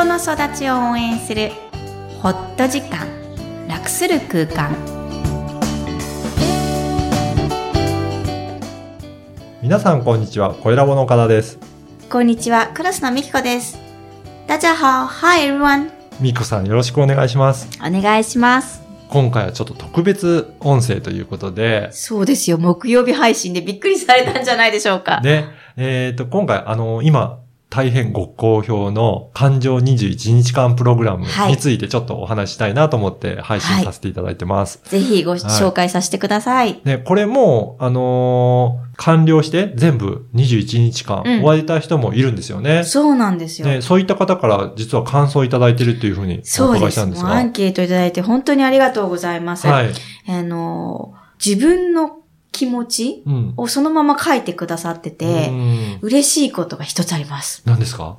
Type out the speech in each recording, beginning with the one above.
人の育ちを応援するホット時間楽する空間。皆さんこんにちは、小ラボの岡田です。こんにちはクラスのみきこです。大家好 Hi everyone みこさんよろしくお願いします。お願いします。今回はちょっと特別音声ということで、そうですよ。木曜日配信でびっくりされたんじゃないでしょうか。で、えっ、と、今回、あの、今、大変ご好評の感情21日間プログラムはいについてちょっとお話ししたいなと思って配信させていただいてます。ぜひご紹介させてください、で、これも、あのー完了して全部21日間うん終われた人もいるんですよね。そうなんですよ、で、そういった方から実は感想をいただいてるっていうふうにおそうです。伺いしたんですが。もうアンケートいただいて本当にありがとうございます。はい。あの、自分の気持ちうん。をそのまま書いてくださってうて、ん嬉しいことが一つあります。何ですか？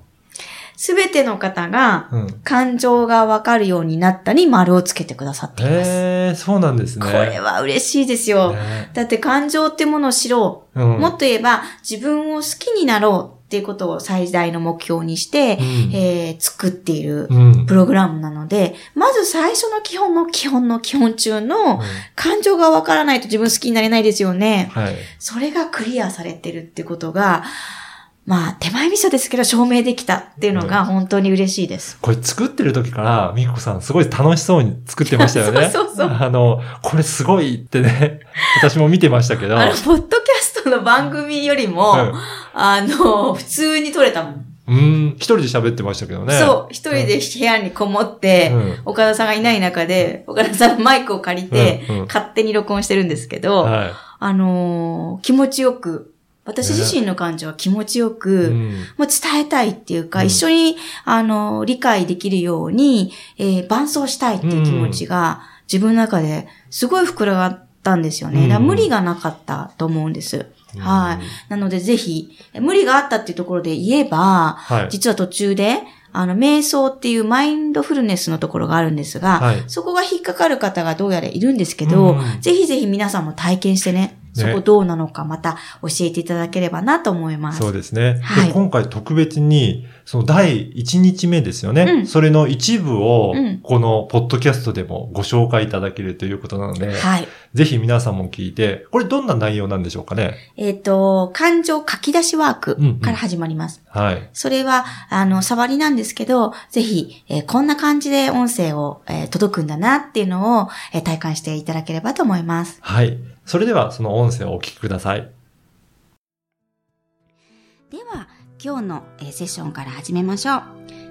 すべての方がうん。感情がわかるようになったに丸をつけてくださっています。ええそうなんですね。これは嬉しいですよ。ねだって感情ってものを知ろう。うん。もっと言えば自分を好きになろうっていうことを最大の目標にして、うんえー作っているうん。プログラムなので、まず最初の基本の基本の基本中の感情がわからないと自分好きになれないですよね。はい。それがクリアされてるってことが、まあ手前味噌ですけど証明できたっていうのが本当に嬉しいです。これ作ってる時から、みこさんすごい楽しそうに作ってましたよね。そうそうそうあの、これすごいってね、私も見てましたけど。あの、ポッドキャの番組よりも、うんあの、普通に撮れたもん。うん、一人で喋ってましたけどね。そう、一人で部屋にこもって、うん。岡田さんがいない中で、岡田さんのマイクを借りて、うん。うん。勝手に録音してるんですけど、はあのー気持ちよく、私自身の感情は気持ちよい。く、うん。もう伝えたいっていうか、うん。一緒に、あのー理解できるように、えー伴走したいっていう気持ちが、自分の中ですごい膨らがったんですよね。うんだ無理がなかったと思うんです。はい。なのでぜひ、無理があったっていうところで言えば、はい。実は途中で、あの、瞑想っていうマインドフルネスのところがあるんですが、はいそこが引っかかる方がどうやらいるんですけど、うんぜひぜひ皆さんも体験してね、そこどうなのかまた教えていただければなと思います。そうですね。はいで今回特別に、その第1日目ですよね。うんそれの一部をうん、このポッドキャストでもご紹介いただけるということなので、はい。ぜひ皆さんも聞いて、これどんな内容なんでしょうかね？えっ、と、感情書き出しワークから始まります。はい。それは、あの、触りなんですけど、ぜひ、えーこんな感じで音声を、えー届くんだなっていうのを、えー体感していただければと思います。はい。それでは、その音声をお聞きください。では、今日の、えーセッションから始めましょう。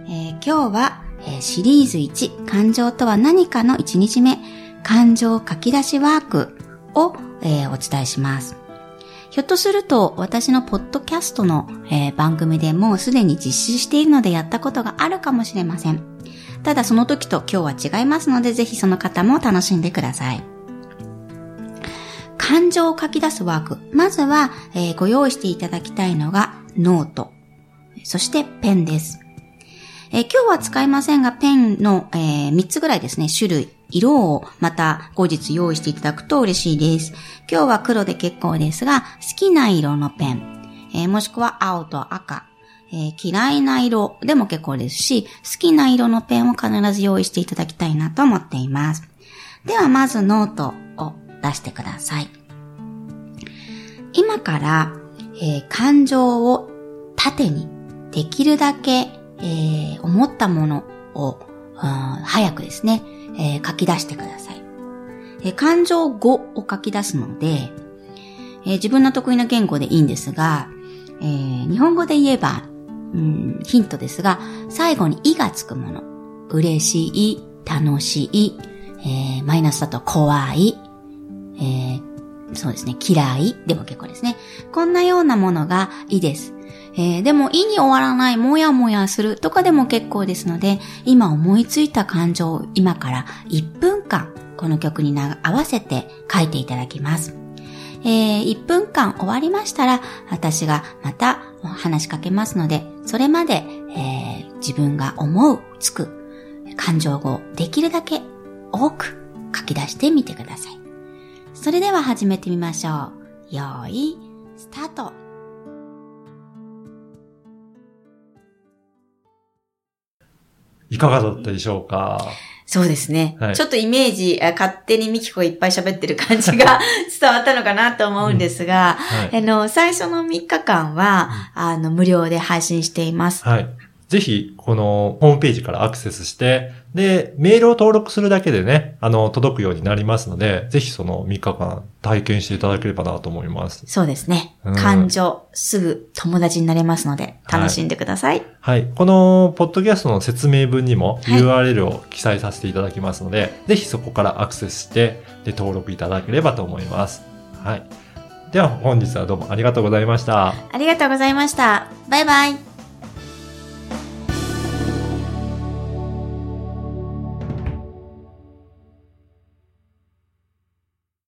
えー今日は、えーシリーズ1、感情とは何かの1日目、感情書き出しワークを、えーお伝えします。ひょっとすると、私のポッドキャストの、えー番組でもすでに実施しているのでやったことがあるかもしれません。ただその時と今日は違いますので、ぜひその方も楽しんでください。感情を書き出すワーク。まずは、えーご用意していただきたいのがノート。そしてペンです。えー今日は使いませんが、ペンの、え3つぐらいですね、種類、色をまた後日用意していただくと嬉しいです。今日は黒で結構ですが、好きな色のペン、えーもしくは青と赤、えー嫌いな色でも結構ですし、好きな色のペンを必ず用意していただきたいなと思っています。ではまずノートを出してください。今から、えー感情を縦にできるだけ、えー思ったものを、うん早くですね、えー書き出してください。えー感情語を書き出すので、えー自分の得意な言語でいいんですが、えー日本語で言えば、うん、ヒントですが、最後にいがつくもの。嬉しい、楽しい、えーマイナスだと怖い、えーそうですね、嫌いでも結構ですね。こんなようなものがいいです。えーでも、いに終わらない、もやもやするとかでも結構ですので、今思いついた感情を今から1分間、この曲に合わせて書いていただきます。えー1分間終わりましたら、私がまた話しかけますので、それまで、えー自分が思う、つく、感情をできるだけ多く書き出してみてください。それでは始めてみましょう。よーい、スタート。いかがだったでしょうか？そうですね。はいちょっとイメージ、あ勝手にミキコがいっぱい喋ってる感じが 伝わったのかなと思うんですが、はい。あの、最初の3日間は、あの、無料で配信しています。はい。ぜひ、このホームページからアクセスして、で、メールを登録するだけでね、あの、届くようになりますので、ぜひその3日間体験していただければなと思います。そうですねうん。感情、すぐ友達になれますので、楽しんでください。はい。この、ポッドキャストの説明文にもはい URL を記載させていただきますので、ぜひそこからアクセスして、で、登録いただければと思います。はい。では、本日はどうもありがとうございました。ありがとうございました。バイバイ。